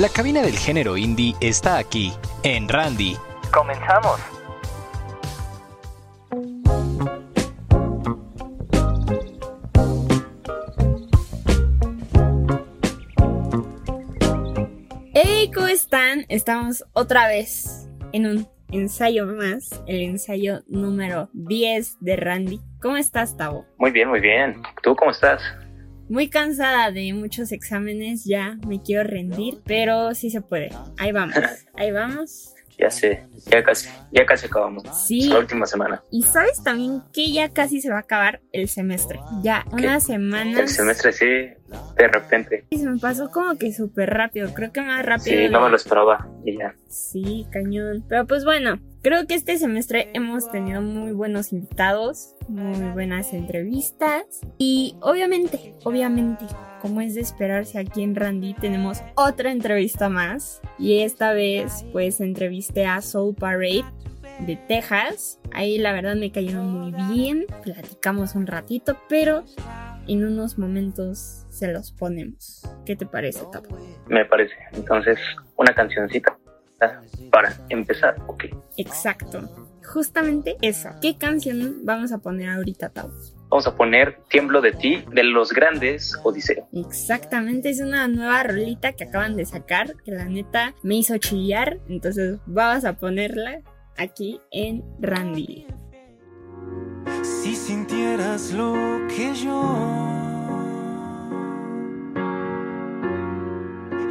La cabina del género indie está aquí, en Randy. Comenzamos. Hey, ¿cómo están? Estamos otra vez en un ensayo más, el ensayo número 10 de Randy. ¿Cómo estás, Tavo? Muy bien, muy bien. ¿Tú cómo estás? Muy cansada de muchos exámenes, ya me quiero rendir, pero sí se puede. Ahí vamos, ahí vamos. Ya sé, ya casi, ya casi acabamos. Sí. La última semana. Y sabes también que ya casi se va a acabar el semestre. Ya unas semanas. El semestre sí, de repente. Y se me pasó como que súper rápido. Creo que más rápido. Sí, no me lo esperaba y ya. Sí, cañón. Pero pues bueno, creo que este semestre hemos tenido muy buenos invitados, muy buenas entrevistas y obviamente, obviamente, como es de esperarse aquí en Randy, tenemos otra entrevista más y esta vez pues entrevisté a Soul Parade de Texas. Ahí la verdad me cayeron muy bien, platicamos un ratito, pero en unos momentos se los ponemos. ¿Qué te parece, Tapo? Me parece. Entonces, una cancioncita para empezar. Ok. Exacto. Justamente eso. ¿Qué canción vamos a poner ahorita, Tau? Vamos a poner Tiemblo de ti de los grandes Odiseo. Exactamente, es una nueva rolita que acaban de sacar, que la neta me hizo chillar. Entonces vamos a ponerla aquí en Randy. Si sintieras lo que yo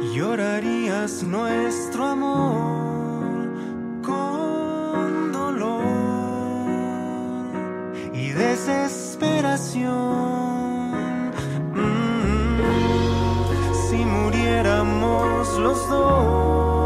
llorarías nuestro amor con dolor y desesperación. Mm, si muriéramos los dos,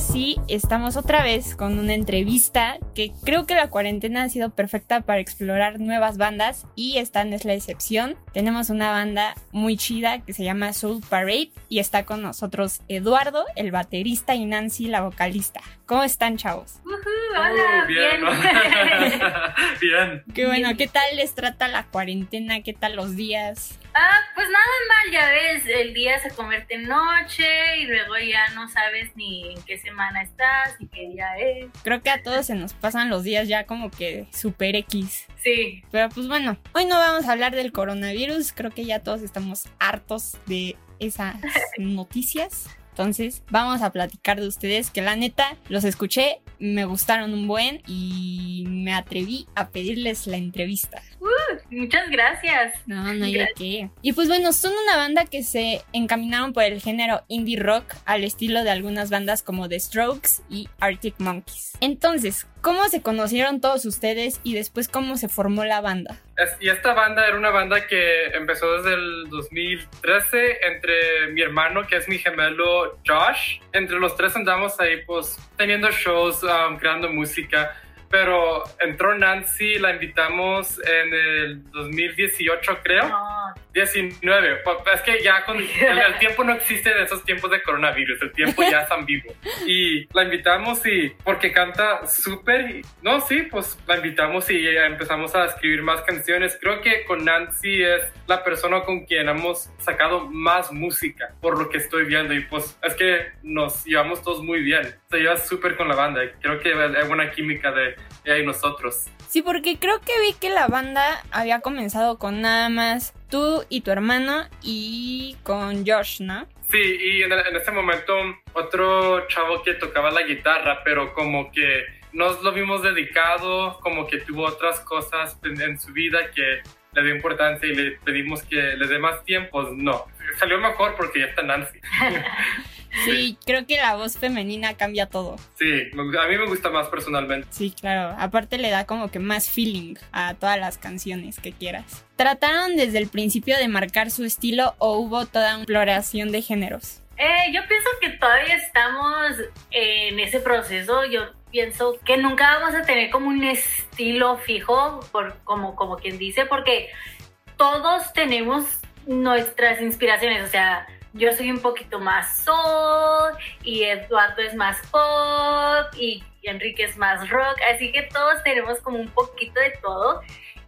sí estamos otra vez con una entrevista que creo que la cuarentena ha sido perfecta para explorar nuevas bandas y esta no es la excepción. Tenemos una banda muy chida que se llama Soul Parade y está con nosotros Eduardo, el baterista, y Nancy, la vocalista. ¿Cómo están, chavos? hola, Uh, bien. bien. Qué bueno, ¿qué tal les trata la cuarentena? ¿Qué tal los días? Ah, pues nada mal, ya ves, el día se convierte en noche y luego ya no sabes ni en qué semana estás ni qué día es. Creo que a todos se nos pasan los días ya como que super X. Sí, Pero pues bueno, hoy no vamos a hablar del coronavirus, creo que ya todos estamos hartos de esas noticias. Entonces, vamos a platicar de ustedes que la neta los escuché, me gustaron un buen y me atreví a pedirles la entrevista. Muchas gracias. No, no hay de qué. Y pues bueno, son una banda que se encaminaron por el género indie rock al estilo de algunas bandas como The Strokes y Arctic Monkeys. Entonces, ¿cómo se conocieron todos ustedes y después cómo se formó la banda? Es- y esta banda era una banda que empezó desde el 2013 entre mi hermano, que es mi gemelo Josh. Entre los tres andamos ahí, pues, teniendo shows, um, creando música. Pero entró Nancy, la invitamos en el 2018, creo. No, 19. Pues, Es que ya con el, tiempo no existe en esos tiempos de coronavirus. El tiempo ya es ambiguo. Y la invitamos y porque canta súper. No, sí, pues la invitamos y empezamos a escribir más canciones. Creo que con Nancy es la persona con quien hemos sacado más música, por lo que estoy viendo. Y pues es que nos llevamos todos muy bien. Se lleva súper con la banda. Creo que hay buena química de ella y nosotros. Sí, porque creo que vi que la banda había comenzado con nada más tú y tu hermano y con Josh, ¿no? Sí, y en, en ese momento otro chavo que tocaba la guitarra, pero como que nos lo vimos dedicado, como que tuvo otras cosas en, en su vida que le dio importancia y le pedimos que le dé más tiempo. No, salió mejor porque ya está Nancy. Sí, creo que la voz femenina cambia todo. Sí, a mí me gusta más personalmente. Sí, claro. Aparte le da como que más feeling a todas las canciones que quieras. ¿Trataron desde el principio de marcar su estilo o hubo toda una exploración de géneros? Eh, yo pienso que todavía estamos en ese proceso. Yo pienso que nunca vamos a tener como un estilo fijo, por, como, como quien dice, porque todos tenemos nuestras inspiraciones. O sea, yo soy un poquito más soul y Eduardo es más pop y Enrique es más rock. Así que todos tenemos como un poquito de todo.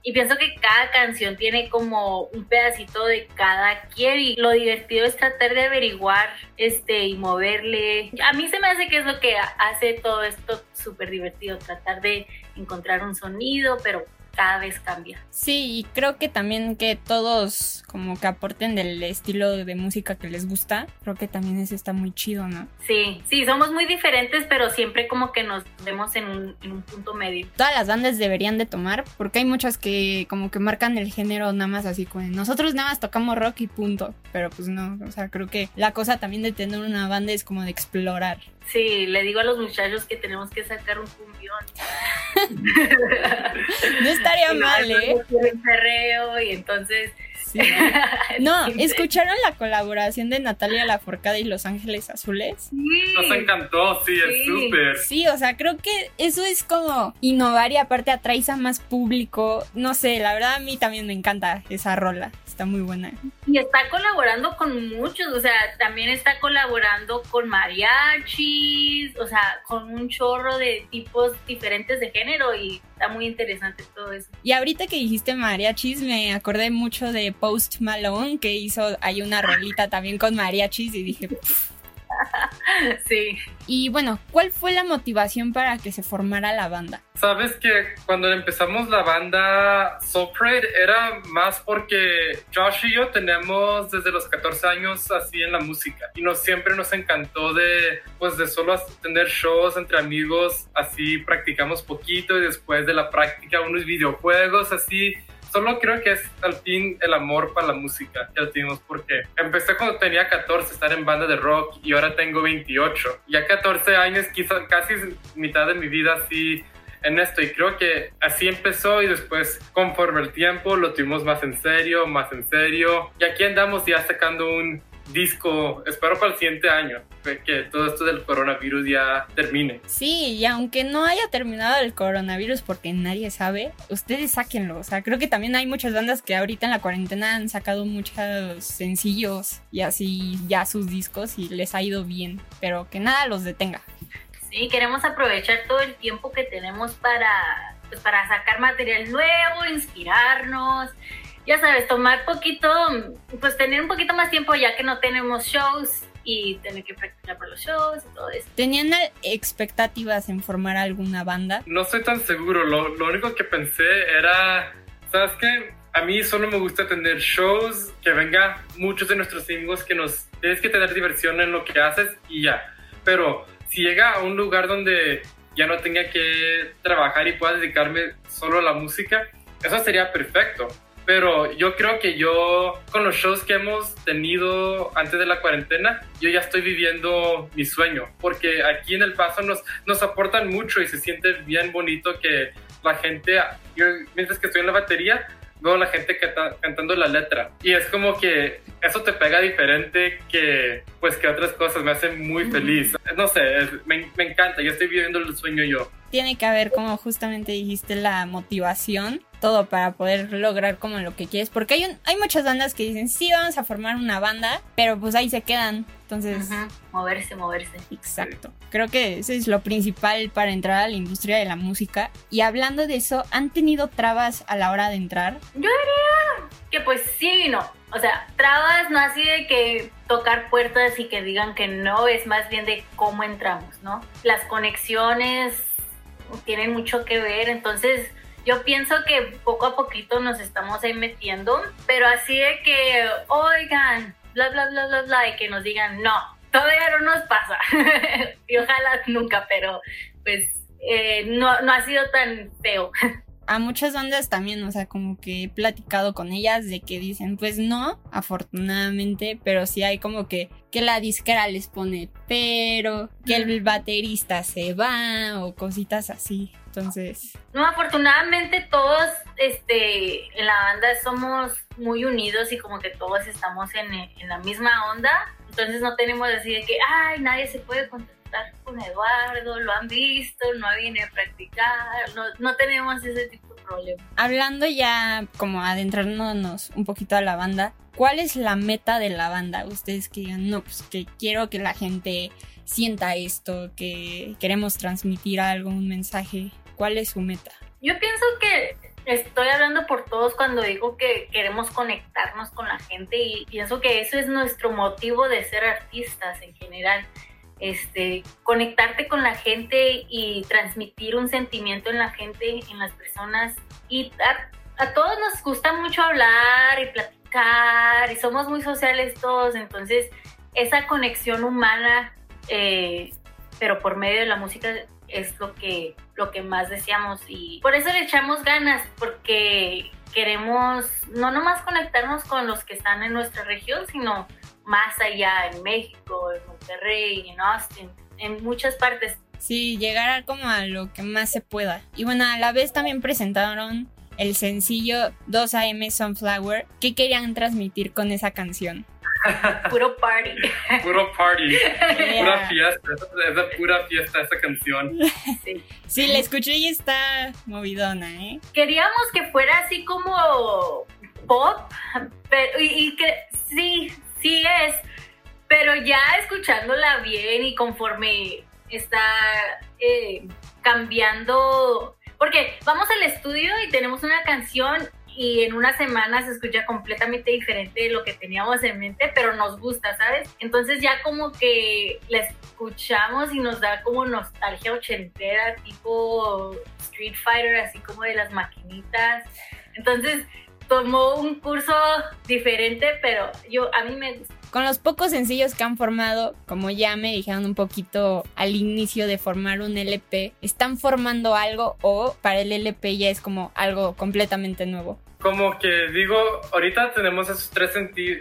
Y pienso que cada canción tiene como un pedacito de cada quien y lo divertido es tratar de averiguar este y moverle. A mí se me hace que es lo que hace todo esto súper divertido, tratar de encontrar un sonido, pero cada vez cambia. Sí, y creo que también que todos como que aporten del estilo de música que les gusta, creo que también eso está muy chido, ¿no? Sí, sí, somos muy diferentes, pero siempre como que nos vemos en un, en un punto medio. Todas las bandas deberían de tomar, porque hay muchas que como que marcan el género nada más así como nosotros nada más tocamos rock y punto, pero pues no, o sea, creo que la cosa también de tener una banda es como de explorar. Sí, le digo a los muchachos que tenemos que sacar un cumbión. No estaría Y mal, ¿eh? perreo y entonces... Sí. No, ¿escucharon la colaboración de Natalia Laforcada y Los Ángeles Azules? Sí. Nos encantó, sí, es Sí. súper. Sí, o sea, creo que eso es como innovar y aparte atraes a más público. No sé, la verdad a mí también me encanta esa rola. Está muy buena. Y está colaborando con muchos, o sea, también está colaborando con mariachis, o sea, con un chorro de tipos diferentes de género y está muy interesante todo eso. Y ahorita que dijiste mariachis, me acordé mucho de Post Malone, que hizo ahí una rolita también con mariachis y dije... "Pff". Sí. Y bueno, ¿cuál fue la motivación para que se formara la banda? Sabes que cuando empezamos la banda Soul era más porque Josh y yo tenemos desde los 14 años así en la música y nos siempre nos encantó de pues de solo tener shows entre amigos, así practicamos poquito y después de la práctica unos videojuegos así Solo creo que es al fin el amor para la música que tuvimos porque empecé cuando tenía 14 estar en banda de rock y ahora tengo 28. Ya 14 años, quizás casi mitad de mi vida así en esto y creo que así empezó y después conforme el tiempo lo tuvimos más en serio, más en serio y aquí andamos ya sacando un disco, espero para el siguiente año, que todo esto del coronavirus ya termine. Sí, y aunque no haya terminado el coronavirus porque nadie sabe, ustedes sáquenlo. O sea, creo que también hay muchas bandas que ahorita en la cuarentena han sacado muchos sencillos y así ya sus discos y les ha ido bien, pero que nada los detenga. Sí, queremos aprovechar todo el tiempo que tenemos para, pues, para sacar material nuevo, inspirarnos ya sabes, tomar poquito, pues tener un poquito más tiempo ya que no tenemos shows y tener que practicar para los shows y todo eso. ¿Tenían expectativas en formar alguna banda? No estoy tan seguro, lo, lo único que pensé era, ¿sabes qué? A mí solo me gusta tener shows, que venga muchos de nuestros amigos que nos... Tienes que tener diversión en lo que haces y ya. Pero si llega a un lugar donde ya no tenga que trabajar y pueda dedicarme solo a la música, eso sería perfecto pero yo creo que yo, con los shows que hemos tenido antes de la cuarentena, yo ya estoy viviendo mi sueño, porque aquí en El Paso nos, nos aportan mucho y se siente bien bonito que la gente, yo, mientras que estoy en la batería, veo a la gente cantando la letra. Y es como que eso te pega diferente que, pues, que otras cosas. Me hacen muy feliz. No sé, me, me encanta. Yo estoy viviendo el sueño yo. Tiene que haber, como justamente dijiste, la motivación todo para poder lograr como lo que quieres. Porque hay, un, hay muchas bandas que dicen, sí, vamos a formar una banda, pero pues ahí se quedan. Entonces... Moverse, moverse. Exacto. Creo que eso es lo principal para entrar a la industria de la música. Y hablando de eso, ¿han tenido trabas a la hora de entrar? Yo diría que pues sí y no. O sea, trabas no así de que tocar puertas y que digan que no, es más bien de cómo entramos, ¿no? Las conexiones tienen mucho que ver, entonces yo pienso que poco a poquito nos estamos ahí metiendo, pero así de que, oigan, bla, bla, bla, bla, bla, y que nos digan, no, todavía no nos pasa. y ojalá nunca, pero pues eh, no, no ha sido tan feo. a muchas bandas también, o sea, como que he platicado con ellas de que dicen, pues no, afortunadamente, pero sí hay como que, que la disquera les pone pero, que el baterista se va o cositas así. Entonces. No, afortunadamente todos este, en la banda somos muy unidos y como que todos estamos en, en la misma onda. Entonces no tenemos así de que, ay, nadie se puede contactar con Eduardo, lo han visto, no viene a practicar, no, no tenemos ese tipo de problemas. Hablando ya como adentrándonos un poquito a la banda, ¿cuál es la meta de la banda? Ustedes que digan, no, pues que quiero que la gente sienta esto, que queremos transmitir algo, un mensaje. ¿Cuál es su meta? Yo pienso que estoy hablando por todos cuando digo que queremos conectarnos con la gente y pienso que eso es nuestro motivo de ser artistas en general. Este, conectarte con la gente y transmitir un sentimiento en la gente, en las personas. Y a, todos nos gusta mucho hablar y platicar y somos muy sociales todos, entonces esa conexión humana eh, pero por medio de la música es lo que, lo que más deseamos y por eso le echamos ganas, porque queremos no nomás conectarnos con los que están en nuestra región, sino más allá, en México, en Monterrey, en Austin, en muchas partes. Sí, llegar como a lo que más se pueda. Y bueno, a la vez también presentaron el sencillo 2AM Sunflower. ¿Qué querían transmitir con esa canción? Puro party. Puro party. Pura fiesta. Es de pura fiesta esa canción. Sí. sí, la escuché y está movidona, ¿eh? Queríamos que fuera así como pop, pero, y, que sí, sí es, pero ya escuchándola bien y conforme está eh, cambiando, porque vamos al estudio y tenemos una canción y en una semana se escucha completamente diferente de lo que teníamos en mente, pero nos gusta, ¿sabes? Entonces ya como que la escuchamos y nos da como nostalgia ochentera, tipo Street Fighter, así como de las maquinitas. Entonces tomó un curso diferente, pero yo a mí me gusta. Con los pocos sencillos que han formado, como ya me dijeron un poquito al inicio de formar un LP, ¿están formando algo o para el LP ya es como algo completamente nuevo? como que digo, ahorita tenemos esos tres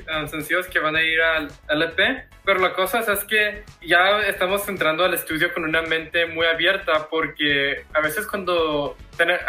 ah, sencillos que van a ir al LP, pero la cosa es, que ya estamos entrando al estudio con una mente muy abierta porque a veces cuando,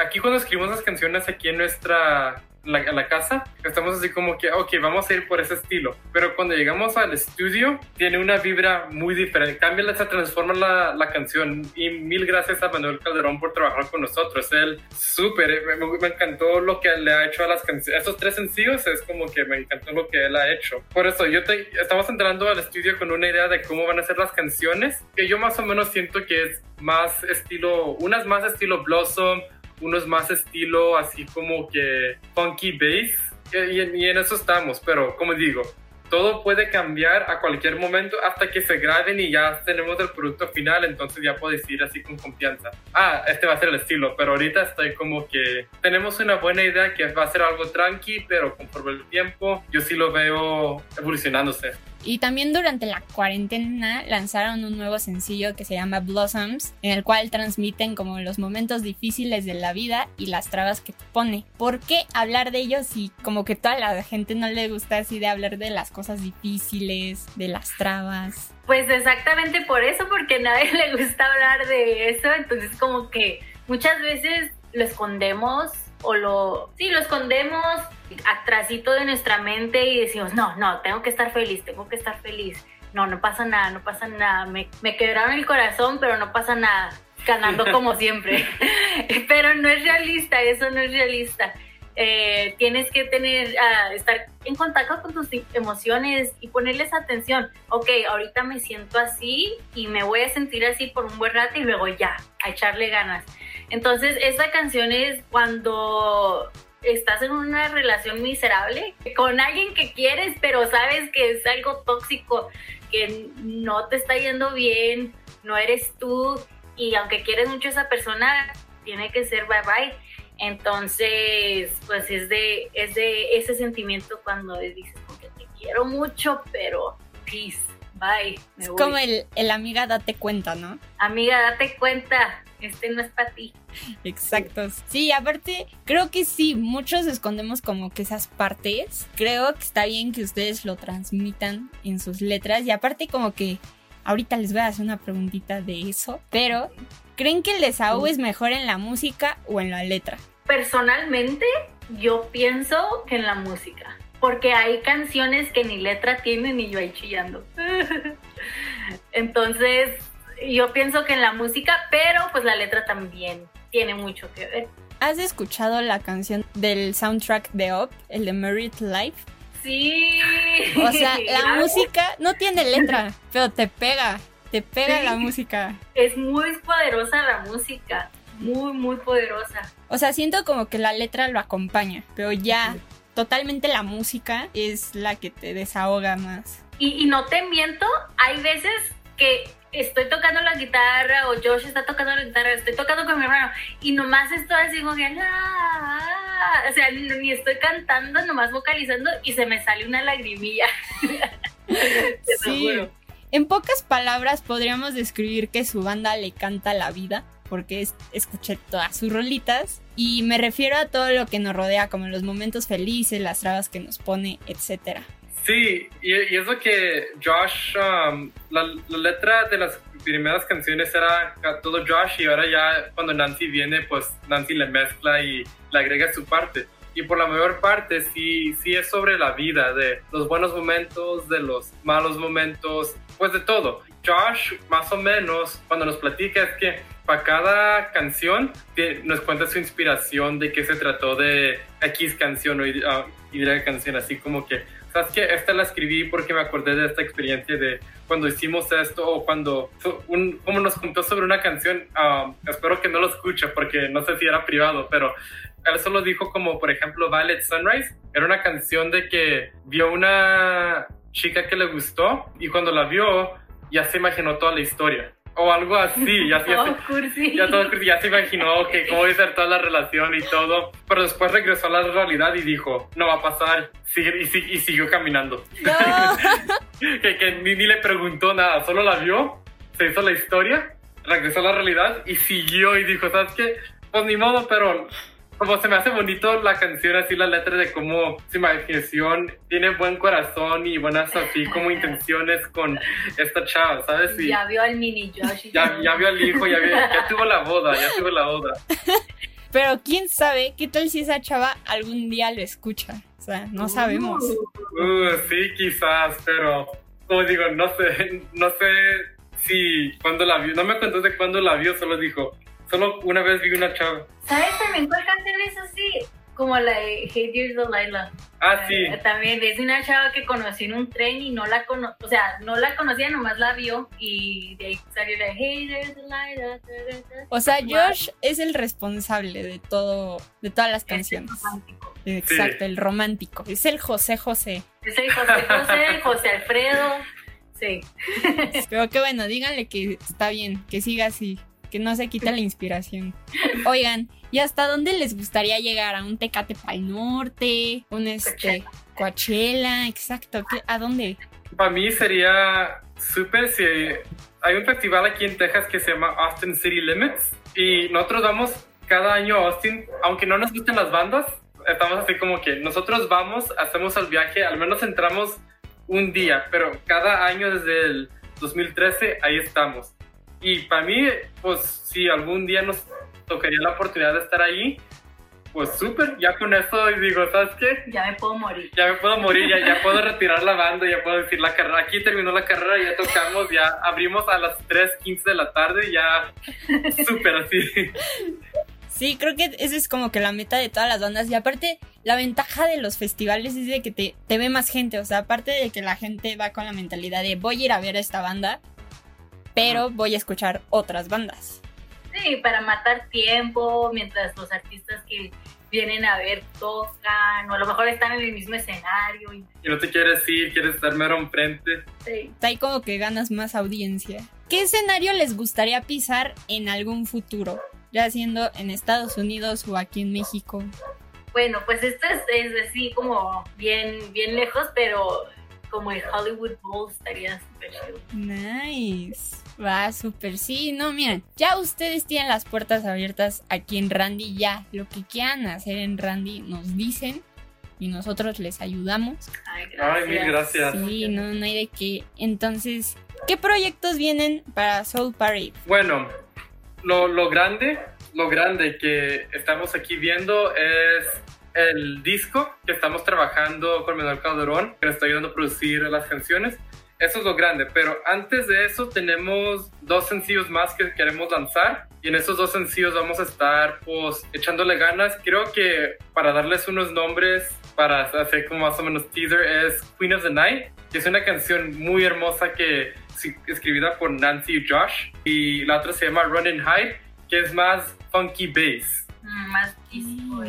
aquí cuando escribimos las canciones aquí en nuestra la, a la casa, estamos así como que, ok, vamos a ir por ese estilo. Pero cuando llegamos al estudio, tiene una vibra muy diferente. Cambia, se transforma la, la canción. Y mil gracias a Manuel Calderón por trabajar con nosotros. Él, súper, me, me encantó lo que le ha hecho a las canciones. Estos tres sencillos es como que me encantó lo que él ha hecho. Por eso, yo te, estamos entrando al estudio con una idea de cómo van a ser las canciones, que yo más o menos siento que es más estilo, unas más estilo Blossom, unos más estilo así como que funky bass. Y, y en eso estamos, pero como digo, todo puede cambiar a cualquier momento hasta que se graben y ya tenemos el producto final, entonces ya puedo decir así con confianza, ah, este va a ser el estilo, pero ahorita estoy como que tenemos una buena idea que va a ser algo tranqui, pero conforme el tiempo yo sí lo veo evolucionándose. Y también durante la cuarentena lanzaron un nuevo sencillo que se llama Blossoms, en el cual transmiten como los momentos difíciles de la vida y las trabas que pone. ¿Por qué hablar de ellos si como que toda la gente no le gusta así de hablar de las cosas difíciles, de las trabas? Pues exactamente por eso, porque a nadie le gusta hablar de eso, entonces como que muchas veces lo escondemos o lo, sí, lo escondemos atrásito de nuestra mente y decimos, no, no, tengo que estar feliz, tengo que estar feliz. No, no pasa nada, no pasa nada. Me, me quebraron el corazón, pero no pasa nada. Ganando como siempre. pero no es realista, eso no es realista. Eh, tienes que tener, uh, estar en contacto con tus emociones y ponerles atención. Ok, ahorita me siento así y me voy a sentir así por un buen rato y luego ya, a echarle ganas. Entonces, esta canción es cuando estás en una relación miserable con alguien que quieres, pero sabes que es algo tóxico, que no te está yendo bien, no eres tú, y aunque quieres mucho a esa persona, tiene que ser bye bye. Entonces, pues es de, es de ese sentimiento cuando dices, que te quiero mucho, pero peace, bye. es como el, el amiga date cuenta, ¿no? Amiga, date cuenta, este no es para ti. Exacto. Sí, aparte, creo que sí, muchos escondemos como que esas partes. Creo que está bien que ustedes lo transmitan en sus letras. Y aparte, como que ahorita les voy a hacer una preguntita de eso. Pero, ¿creen que el desahogo es mejor en la música o en la letra? Personalmente, yo pienso que en la música. Porque hay canciones que ni letra tienen y yo ahí chillando. Entonces, yo pienso que en la música, pero pues la letra también tiene mucho que ver. ¿Has escuchado la canción del soundtrack de Up, el de Merit Life? Sí. O sea, la música no tiene letra, pero te pega, te pega Sí. la música. Es muy poderosa la música, muy, muy poderosa. O sea, siento como que la letra lo acompaña, pero ya totalmente la música es la que te desahoga más. Y, y no te miento, hay veces que estoy tocando la guitarra o Josh está tocando la guitarra, estoy tocando con mi hermano y nomás estoy así como que... "Ah, ah", O sea, ni estoy cantando, nomás vocalizando y se me sale una lagrimilla. Sí. En pocas palabras podríamos describir que su banda le canta la vida, porque es- escuché todas sus rolitas, y me refiero a todo lo que nos rodea, como los momentos felices, las trabas que nos pone, etcétera. Sí, y, y que Josh, um, la, la letra de las primeras canciones era todo Josh y ahora ya cuando Nancy viene, pues Nancy le mezcla y le agrega su parte. Y por la mayor parte sí, sí es sobre la vida, de los buenos momentos, de los malos momentos, pues de todo. Josh, más o menos, cuando nos platica es que para cada canción te- nos cuenta su inspiración de qué se trató de X canción o Y, ah, Y canción, así como que sabes que esta la escribí porque me acordé de esta experiencia de cuando hicimos esto o cuando un, como nos contó sobre una canción. Um, espero que no lo escuche porque no sé si era privado pero él solo dijo como por ejemplo Violet Sunrise era una canción de que vio una chica que le gustó y cuando la vio ya se imaginó toda la historia o algo así ya, Oh, cursi. ya todo ya se imaginó que cómo iba a ser toda la relación y todo, pero después regresó a la realidad y dijo, no va a pasar, Sigue- y, y siguió caminando. que que ni, ni le preguntó nada, solo la vio, se hizo la historia, regresó a la realidad y siguió y dijo, ¿sabes qué? Pues ni modo, pero como se me hace bonito la canción, así la letra de cómo su imaginación tiene buen corazón y buenas así como intenciones con esta chava, ¿sabes? Y Ya vio al mini Josh. ya, ya vio al hijo, ya, vio- ya tuvo la boda, ya tuvo la boda. Pero quién sabe, qué tal si esa chava algún día lo escucha. O sea, no sabemos. Uh, sí, quizás, pero como digo, no sé, no sé si cuando la vio, no me contó de cuándo la vio, solo dijo, solo una vez vi una chava. ¿Sabes también cuál canción es así? Como la de Hey Dear Delilah. Ah, sí. Eh, También es de una chava que conocí en un tren y no la cono o sea, no la conocía, nomás la vio y de ahí salió la Hey Dear Delilah. O sea, Josh es el responsable de todo, de todas las Es el canciones. romántico. Exacto, el romántico. Es el José José. Es el José José, el José Alfredo. Sí. Pero qué bueno, díganle que está bien, que siga así, que no se quita la inspiración. Oigan, ¿y hasta dónde les gustaría llegar? ¿A un Tecate Pal Norte? ¿Un este Coachella? Exacto, ¿qué- ¿a dónde? Para mí sería súper si hay un festival aquí en Texas que se llama Austin City Limits y nosotros vamos cada año a Austin, aunque no nos gusten las bandas, estamos así como que nosotros vamos, hacemos el viaje, al menos entramos un día, pero cada año desde el 2013 ahí estamos. Y para mí, pues si algún día nos tocaría la oportunidad de estar ahí, pues súper, ya con eso digo, ¿sabes qué? Ya me puedo morir. ya me puedo morir, ya, ya puedo retirar la banda, ya puedo decir la carrera. Aquí terminó la carrera, ya tocamos, ya abrimos a las 3.15 de la tarde, ya súper así. Sí, creo que esa es como que la meta de todas las bandas. Y aparte, la ventaja de los festivales es de que te, te ve más gente. O sea, aparte de que la gente va con la mentalidad de voy a ir a ver a esta banda, pero voy a escuchar otras bandas. Sí, para matar tiempo mientras los artistas que vienen a ver tocan, o a lo mejor están en el mismo escenario. Y, Y no te quieres ir, quieres estar mero enfrente. sí. Hay como que ganas más audiencia. ¿Qué escenario les gustaría pisar en algún futuro? Ya siendo en Estados Unidos o aquí en México. Bueno, pues esto es, es así como bien, bien lejos, pero como el Hollywood Bowl estaría súper chido. Nice. Va, súper. Sí, no, miren, ya ustedes tienen las puertas abiertas aquí en Randy. Ya, lo que quieran hacer en Randy nos dicen y nosotros les ayudamos. Ay, gracias. Ay, mil gracias. Sí, no, no hay de qué. Entonces, ¿qué proyectos vienen para Soul Parade? Bueno, lo, lo grande, lo grande que estamos aquí viendo es el disco que estamos trabajando con Manuel Calderón, que nos está ayudando a producir las canciones. Eso es lo grande, pero antes de eso tenemos dos sencillos más que queremos lanzar y en esos dos sencillos vamos a estar pues echándole ganas. Creo que para darles unos nombres, para hacer como más o menos teaser, es Queen of the Night, que es una canción muy hermosa que escribida por Nancy y Josh y la otra se llama Run and Hide, que es más funky bass, Mm, más disco,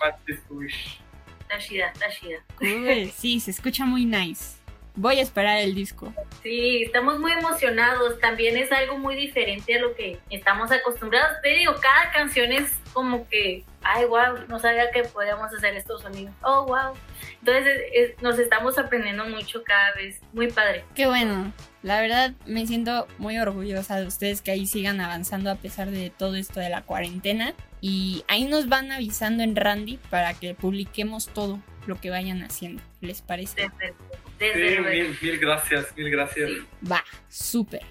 más disco-ish. Está chida, está chida. Cool. Sí, se escucha muy nice. Voy a esperar el disco. Sí, estamos muy emocionados. También es algo muy diferente a lo que estamos acostumbrados. Te digo, cada canción es como que, ay, wow, no sabía que podíamos hacer estos sonidos. Oh, wow. Entonces es- es- nos estamos aprendiendo mucho cada vez. Muy padre. Qué bueno. La verdad me siento muy orgullosa de ustedes que ahí sigan avanzando a pesar de todo esto de la cuarentena. Y ahí nos van avisando en Randy para que publiquemos todo lo que vayan haciendo. ¿Les parece? Desde, desde Sí, luego. mil, mil gracias, mil gracias. Sí. Va, súper.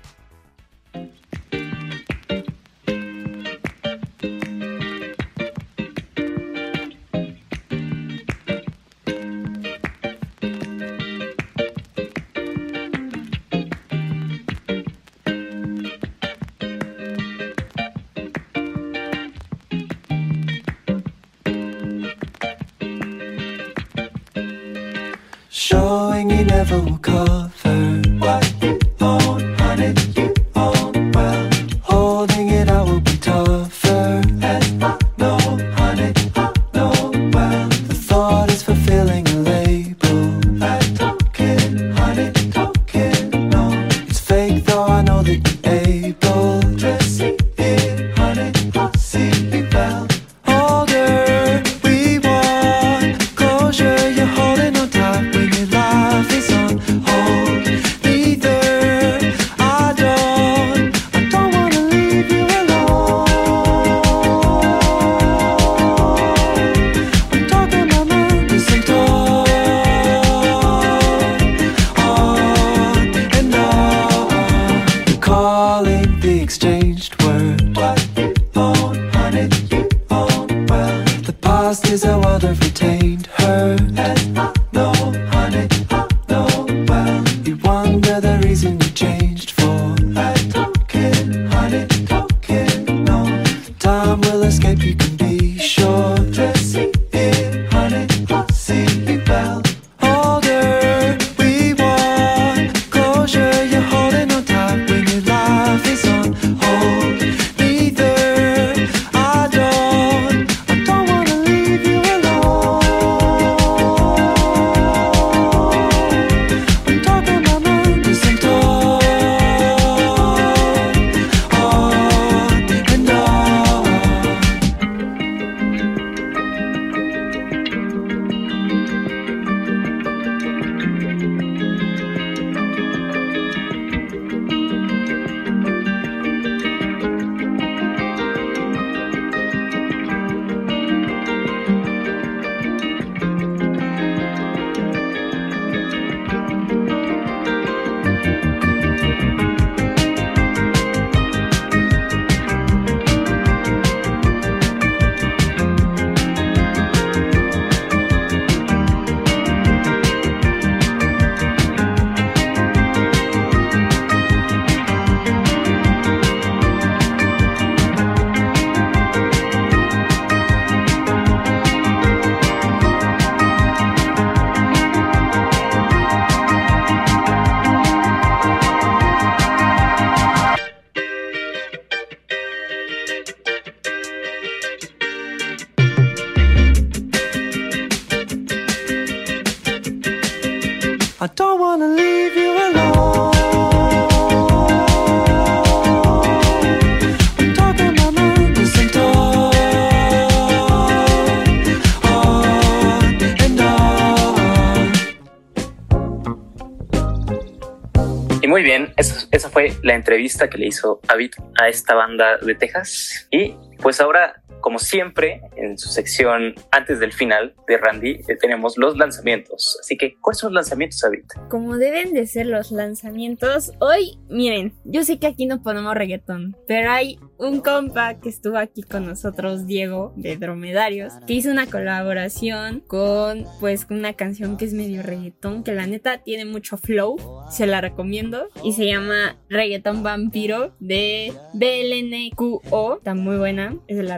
Esa fue la entrevista que le hizo David a esta banda de Texas. Y pues ahora, como siempre, en su sección antes del final de Randy, eh, tenemos los lanzamientos. Así que, ¿cuáles son los lanzamientos, David? Como deben de ser los lanzamientos, hoy, miren, yo sé que aquí no ponemos reggaetón, pero hay un compa que estuvo aquí con nosotros, Diego, de Dromedarios, que hizo una colaboración con, pues, una canción que es medio reggaetón, que la neta tiene mucho flow, se la recomiendo, y se llama Reggaetón Vampiro de BLNQO, está muy buena, es de la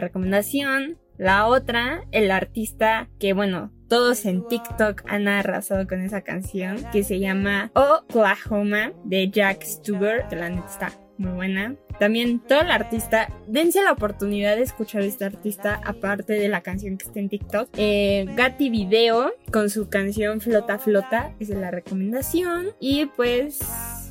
La otra, el artista que, bueno, todos en TikTok han arrasado con esa canción, que se llama Oklahoma de Jack Stuber, que la neta está muy buena. También todo el artista, dense la oportunidad de escuchar a este artista, aparte de la canción que está en TikTok. Eh, Gatti Video con su canción Flota Flota, es de la recomendación. Y pues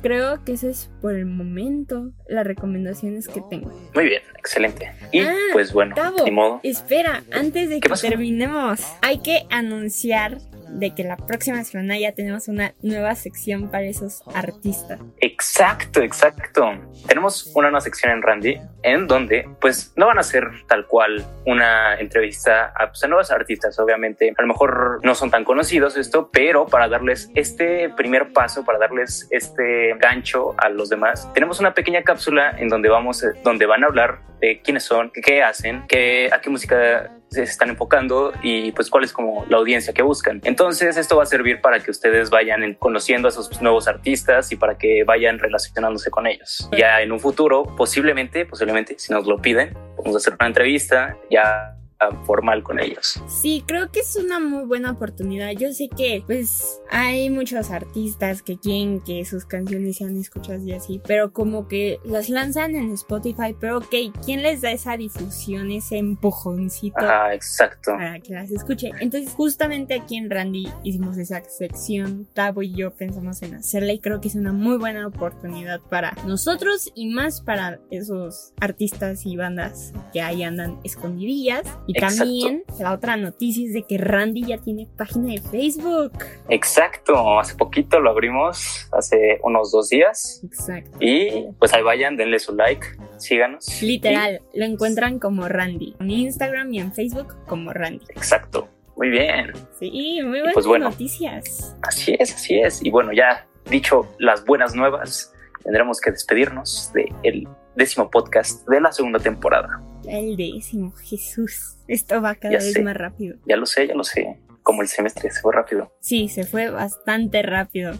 creo que eso es por el momento las recomendaciones que tengo. Muy bien, excelente. Y Ah, pues bueno, Tavo, ni modo. espera, antes de ¿Qué que pasó? terminemos, hay que anunciar de que la próxima semana ya tenemos una nueva sección para esos artistas. Exacto, exacto. Tenemos una nueva sección en Randy en donde pues no van a ser tal cual una entrevista a, pues, a nuevos artistas, obviamente. A lo mejor no son tan conocidos esto, pero para darles este primer paso, para darles este gancho a los demás, tenemos una pequeña cápsula en donde vamos, eh, donde van a hablar de quiénes son, qué hacen, qué, a qué música se están enfocando y pues cuál es como la audiencia que buscan. Entonces esto va a servir para que ustedes vayan en- conociendo a esos nuevos artistas y para que vayan relacionándose con ellos. Ya en un futuro, posiblemente, posiblemente, si nos lo piden, vamos a hacer una entrevista ya formal con ellos. Sí, creo que es una muy buena oportunidad. Yo sé que pues hay muchos artistas que quieren que sus canciones sean escuchadas y así, pero como que las lanzan en Spotify, pero ok, ¿quién les da esa difusión, ese empujoncito? Ah, exacto. para que las escuche. Entonces, justamente aquí en Randy hicimos esa sección. Tavo y yo pensamos en hacerla y creo que es una muy buena oportunidad para nosotros y más para esos artistas y bandas que ahí andan escondidillas. Y Exacto. también la otra noticia es de que Randy ya tiene página de Facebook. Exacto. Hace poquito lo abrimos, hace unos dos días. Exacto. Y pues ahí vayan, denle su like, síganos. Literal, lo encuentran como Randy. En Instagram y en Facebook como Randy. Exacto. Muy bien. Sí, muy buenas pues bueno. noticias. Así es, así es. Y bueno, ya dicho las buenas nuevas, tendremos que despedirnos del décimo podcast de la segunda temporada. El décimo, Jesús. Esto va cada Ya vez sé. más rápido. Ya lo sé, ya lo sé. Como el semestre se fue rápido. Sí, se fue bastante rápido.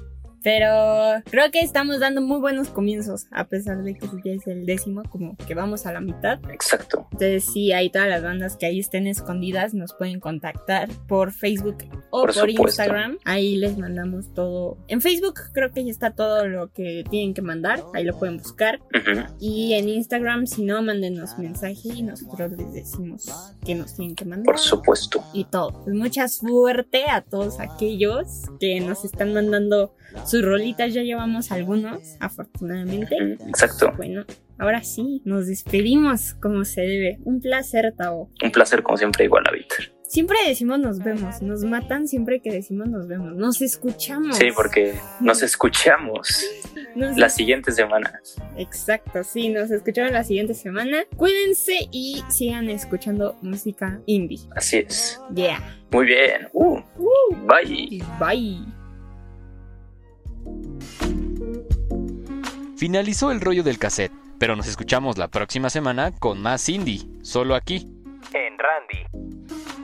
Pero creo que estamos dando muy buenos comienzos, a pesar de que ya es el décimo, como que vamos a la mitad. Exacto. Entonces, sí, hay todas las bandas que ahí estén escondidas, nos pueden contactar por Facebook o Por. Instagram. Ahí les mandamos todo. En Facebook creo que ya está todo lo que tienen que mandar, ahí lo pueden buscar. Y en Instagram, si no, mándenos mensaje y nosotros les decimos que nos tienen que mandar Por supuesto. y todo. Pues mucha suerte a todos aquellos que nos están mandando sus rolitas. Ya llevamos algunos, afortunadamente. Exacto. Bueno, ahora sí, nos despedimos como se debe. Un placer, Tao. Un placer, como siempre, igual a Víctor. Siempre decimos nos vemos, nos matan siempre que decimos nos vemos, nos escuchamos. Sí, porque nos escuchamos Nos- la siguiente semana. Exacto, sí, nos escuchamos la siguiente semana. Cuídense y sigan escuchando música indie. Así es. Yeah. Muy bien. Uh, bye. Bye. Finalizó el rollo del cassette, pero nos escuchamos la próxima semana con más indie, solo aquí. En Randy.